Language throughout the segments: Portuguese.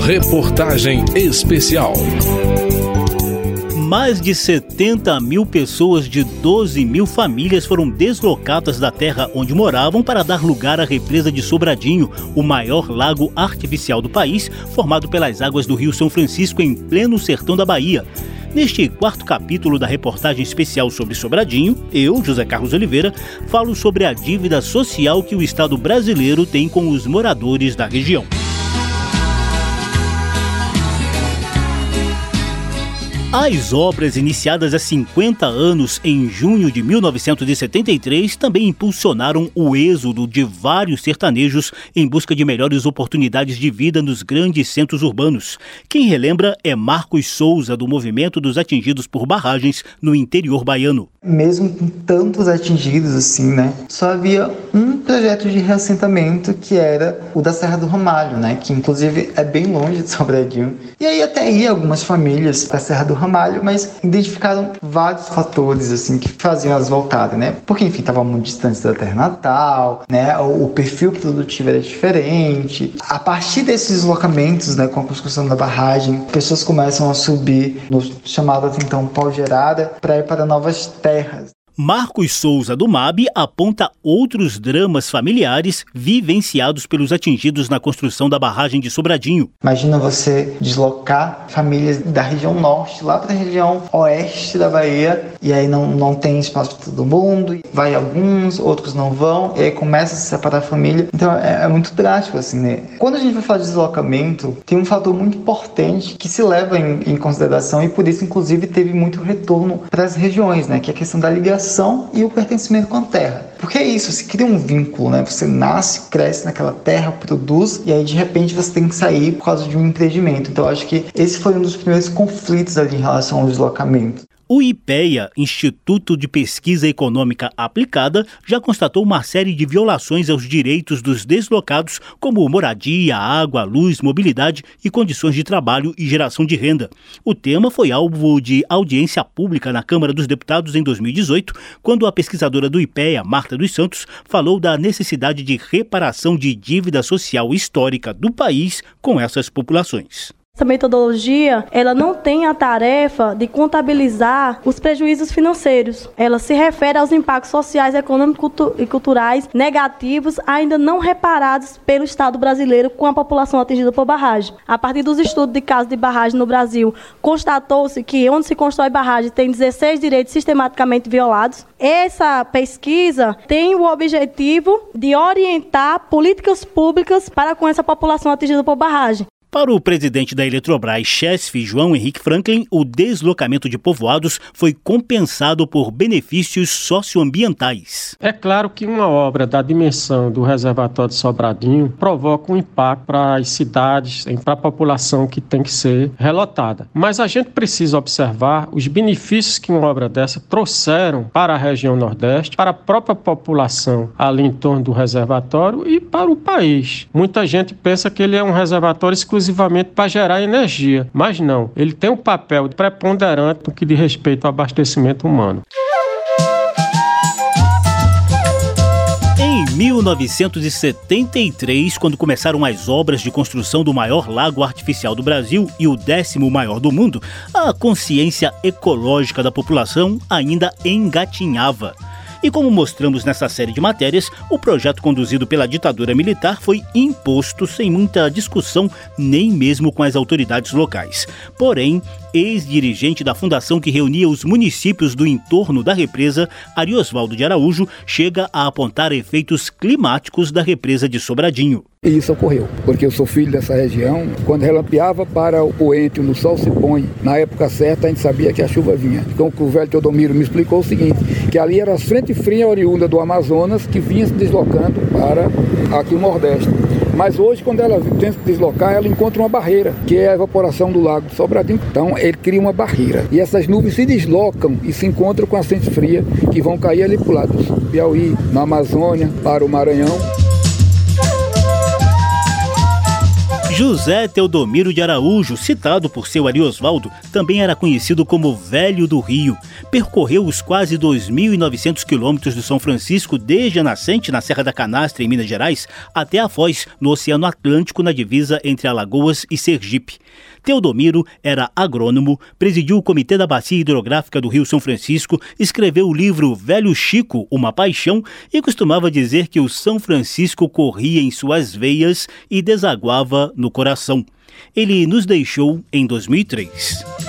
Reportagem especial. Mais de 70 mil pessoas de 12 mil famílias foram deslocadas da terra onde moravam para dar lugar à represa de Sobradinho, o maior lago artificial do país, formado pelas águas do Rio São Francisco em pleno sertão da Bahia. Neste quarto capítulo da reportagem especial sobre Sobradinho, eu, José Carlos Oliveira, falo sobre a dívida social que o Estado brasileiro tem com os moradores da região. As obras iniciadas há 50 anos em junho de 1973 também impulsionaram o êxodo de vários sertanejos em busca de melhores oportunidades de vida nos grandes centros urbanos. Quem relembra é Marcos Souza, do movimento dos atingidos por barragens no interior baiano. Mesmo com tantos atingidos assim, né? Só havia um projeto de reassentamento que era o da Serra do Ramalho, né? Que inclusive é bem longe de Sobradinho. E aí até ia algumas famílias para a Serra do Ramalho, mas identificaram vários fatores assim que faziam elas voltarem, né? Porque enfim, estavam muito distantes da terra natal, né? O, o perfil produtivo era diferente. A partir desses deslocamentos, né, com a construção da barragem, pessoas começam a subir no chamado então pau gerada para ir para novas terras. Marcos Souza do MAB aponta outros dramas familiares vivenciados pelos atingidos na construção da barragem de Sobradinho. Imagina você deslocar famílias da região norte lá para a região oeste da Bahia e aí não, não tem espaço para todo mundo, vai alguns, outros não vão, e aí começa a se separar a família. Então é, é muito drástico assim, né? Quando a gente vai falar de deslocamento, tem um fator muito importante que se leva em, em consideração e por isso inclusive teve muito retorno para as regiões, né? Que é a questão da ligação e o pertencimento com a terra. Porque é isso, se cria um vínculo, né? Você nasce, cresce naquela terra, produz, e aí de repente você tem que sair por causa de um empreendimento. Então acho que esse foi um dos primeiros conflitos ali em relação ao deslocamento. O IPEA, Instituto de Pesquisa Econômica Aplicada, já constatou uma série de violações aos direitos dos deslocados, como moradia, água, luz, mobilidade e condições de trabalho e geração de renda. O tema foi alvo de audiência pública na Câmara dos Deputados em 2018, quando a pesquisadora do IPEA, Marta dos Santos, falou da necessidade de reparação de dívida social histórica do país com essas populações. Essa metodologia, ela não tem a tarefa de contabilizar os prejuízos financeiros. Ela se refere aos impactos sociais, econômicos e culturais negativos ainda não reparados pelo Estado brasileiro com a população atingida por barragem. A partir dos estudos de casos de barragem no Brasil, constatou-se que onde se constrói barragem tem 16 direitos sistematicamente violados. Essa pesquisa tem o objetivo de orientar políticas públicas para com essa população atingida por barragem. Para o presidente da Eletrobras, chefe João Henrique Franklin, o deslocamento de povoados foi compensado por benefícios socioambientais. É claro que uma obra da dimensão do reservatório de Sobradinho provoca um impacto para as cidades, para a população que tem que ser relotada. Mas a gente precisa observar os benefícios que uma obra dessa trouxeram para a região Nordeste, para a própria população ali em torno do reservatório e para o país. Muita gente pensa que ele é um reservatório exclusivo exclusivamente para gerar energia, mas não, ele tem um papel preponderante no que diz respeito ao abastecimento humano. Em 1973, quando começaram as obras de construção do maior lago artificial do Brasil e o décimo maior do mundo, a consciência ecológica da população ainda engatinhava. E como mostramos nessa série de matérias, o projeto conduzido pela ditadura militar foi imposto sem muita discussão, nem mesmo com as autoridades locais. Porém, ex-dirigente da fundação que reunia os municípios do entorno da represa, Ariosvaldo de Araújo, chega a apontar efeitos climáticos da represa de Sobradinho. E isso ocorreu, porque eu sou filho dessa região. Quando relampeava para o poente, no sol se põe, na época certa a gente sabia que a chuva vinha. Então o velho Teodomiro me explicou o seguinte, que ali era a frente fria oriunda do Amazonas que vinha se deslocando para aqui o Nordeste. Mas hoje, quando ela tenta se deslocar, ela encontra uma barreira, que é a evaporação do lago Sobradinho. Então, ele cria uma barreira. E essas nuvens se deslocam e se encontram com a frente fria, que vão cair ali para o lado do Piauí, na Amazônia, para o Maranhão. José Teodomiro de Araújo, citado por seu Ari Osvaldo, também era conhecido como Velho do Rio. Percorreu os quase 2.900 quilômetros do São Francisco desde a nascente na Serra da Canastra, em Minas Gerais, até a Foz, no Oceano Atlântico, na divisa entre Alagoas e Sergipe. Teodomiro era agrônomo, presidiu o Comitê da Bacia Hidrográfica do Rio São Francisco, escreveu o livro Velho Chico, Uma Paixão e costumava dizer que o São Francisco corria em suas veias e desaguava no coração. Ele nos deixou em 2003.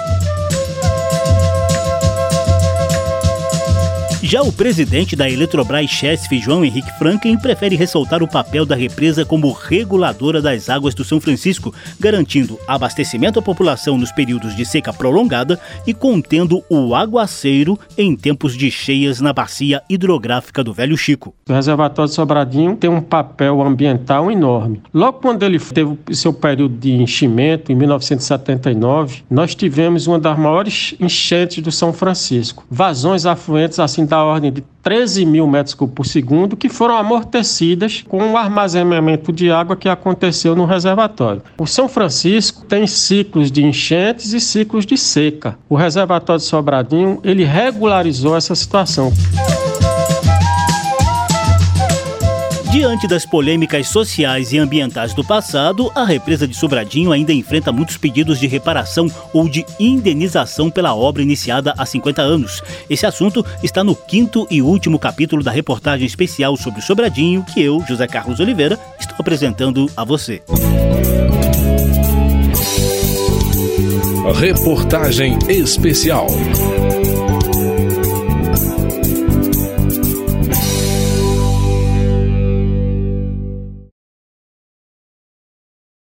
Já o presidente da Eletrobras Chesf, João Henrique Franklin, prefere ressaltar o papel da represa como reguladora das águas do São Francisco, garantindo abastecimento à população nos períodos de seca prolongada e contendo o aguaceiro em tempos de cheias na bacia hidrográfica do Velho Chico. O reservatório de Sobradinho tem um papel ambiental enorme. Logo quando ele teve seu período de enchimento, em 1979, nós tivemos uma das maiores enchentes do São Francisco. Vazões afluentes assim ordem de 13 mil metros cúbicos por segundo, que foram amortecidas com o armazenamento de água que aconteceu no reservatório. O São Francisco tem ciclos de enchentes e ciclos de seca. O reservatório de Sobradinho, ele regularizou essa situação. Diante das polêmicas sociais e ambientais do passado, a represa de Sobradinho ainda enfrenta muitos pedidos de reparação ou de indenização pela obra iniciada há 50 anos. Esse assunto está no quinto e último capítulo da reportagem especial sobre Sobradinho que eu, José Carlos Oliveira, estou apresentando a você. Reportagem especial.